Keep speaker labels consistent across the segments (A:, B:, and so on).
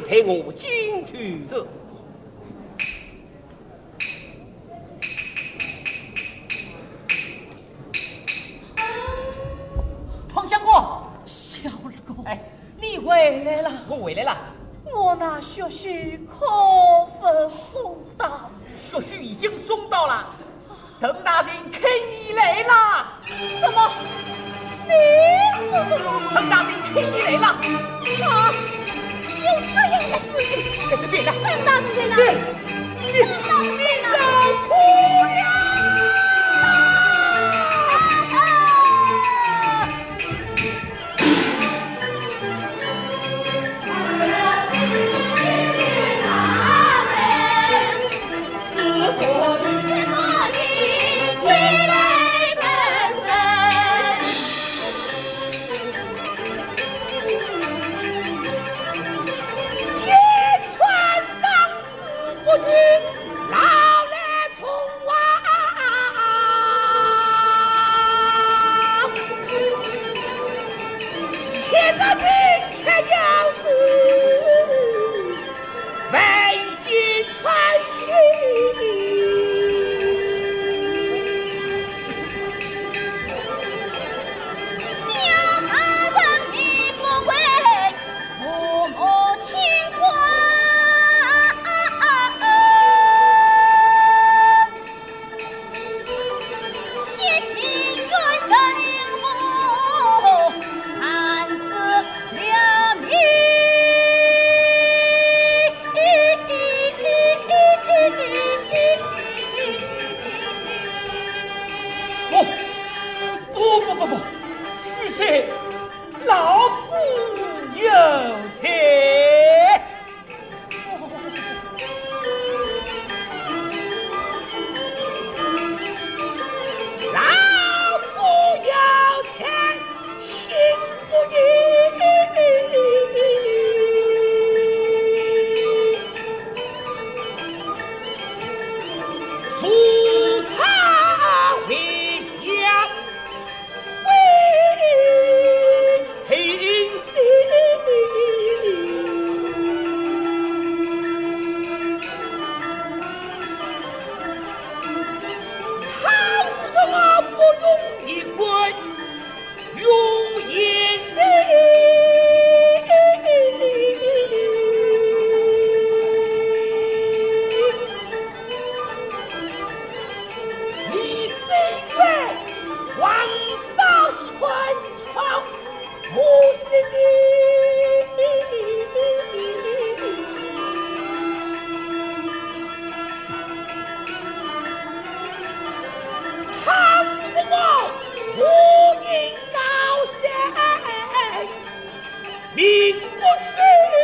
A: 陪我进去。
B: 是。
C: 唐相公，小二哥，哎，你回来了。
B: 我回来了。
C: 我那血书可否送到？
B: 血书已经送到了。邓大人看你来了。
C: 什么？你说什么？
B: 邓大人看你来了。
C: 啊！有这样的事情，
B: 这是对了，
C: 邓大人来了，
B: 邓大人来了。
C: Bingo cheio!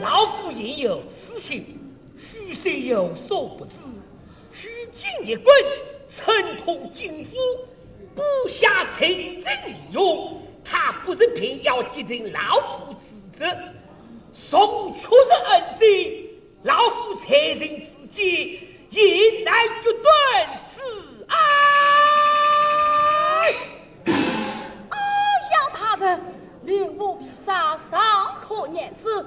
C: 老夫也有此
B: 心，虚虽有所不知。须进
D: 一棍，疼痛尽
B: 复，部下乘机利用。他不是偏，要继承
D: 老夫
B: 之志。宋确实恩重，老夫才人之间也难决断。此案，阿香他人令不比杀，尚可念慈。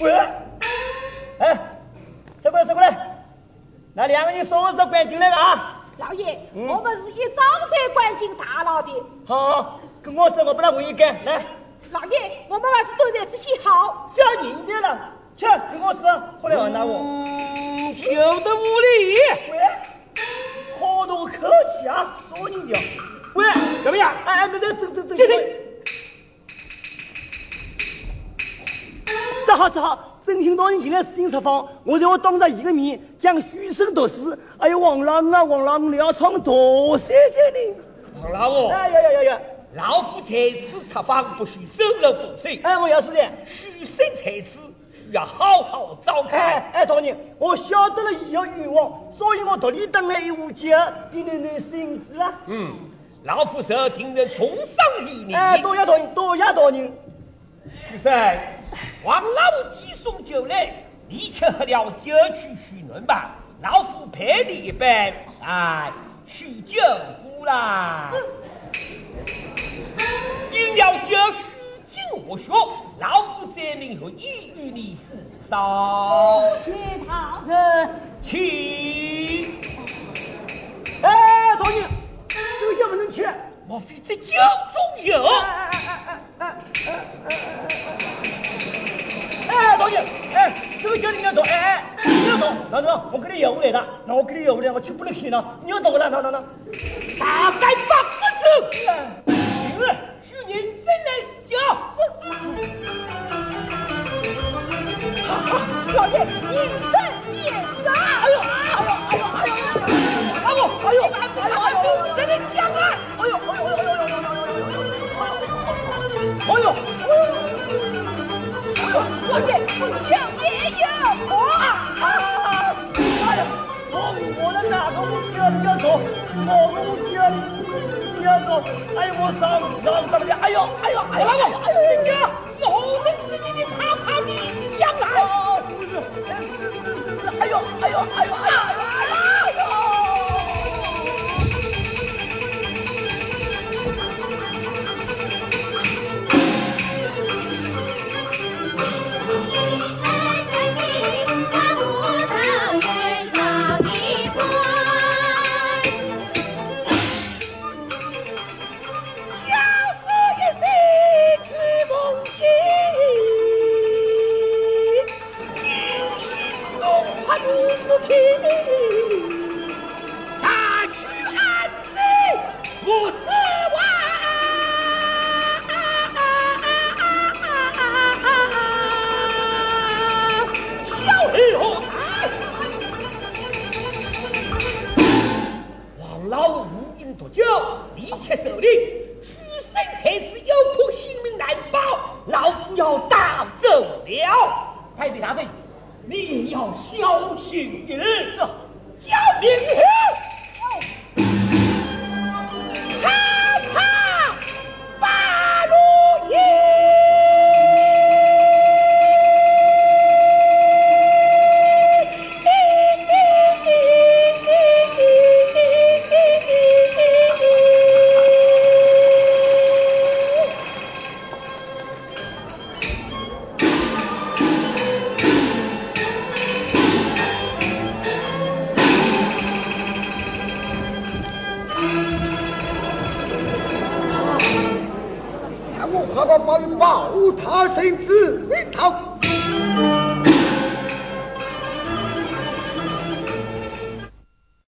B: 喂，哎，走过来，走过来，那两个人什么时候关进来的啊？
E: 老爷，我们是一早才关进大牢的。
B: 好，跟我说，我把他问一干。来，
E: 老爷，我们还是对待自己好。
B: 叫人家了，去跟我说，后来问哪我？
C: 休得无礼。
B: 喂，好多客气啊，说人家。喂，
C: 怎么样？
B: 哎哎，那这这这这，
C: 这
B: 这好好，正听到你进来事情出访，我就我当着一个面讲虚声夺势。哎呀，王老啊，王老，你要闯多谢谢你。
C: 王老五，
B: 哎呀呀呀呀，
C: 老夫在此出访，不许走漏风声。
B: 哎，我要说的，
C: 虚声在此，需要好好照看。
B: 哎哎，大人，我晓得了以后愿望，所以我特地等来一壶酒，给暖暖心子啊。
C: 嗯。老夫受听人重赏于你。
B: 哎，多谢大人，多谢大人。
C: 许生，王老吉送酒来，你去喝了酒去许暖吧。老夫陪你一杯，哎，取酒壶啦。
E: 是。
C: 饮了酒须尽
B: 我学，老夫在明愿意与你扶上。
C: 谢大人，
B: 请。
E: 哎，大人，这个酒不能吃。
B: 莫非这酒中有？
E: 哎哎哎哎哎哎！大人，哎，导演，哎，这个经理你要走，哎哎，你要走，哪能？我给你业务来了，那我给你业务来，我去不能去呢。你要走了，哪哪哪？
B: 大该放
F: 不是。
E: 你要走，我们不接你；你要走，哎，我上上怎么的？哎呦，哎呦，哎呦，哎呦，
F: 哎呀，是后们今天的灿烂的将来，
E: 是不是？是是是是，哎呦，哎呦，哎呦。
B: 无因夺酒，力切受令，屈身才子有苦性命难保，老夫要打走了。
C: 太尉大人，
B: 你也要小心一点。
C: 是
B: 叫明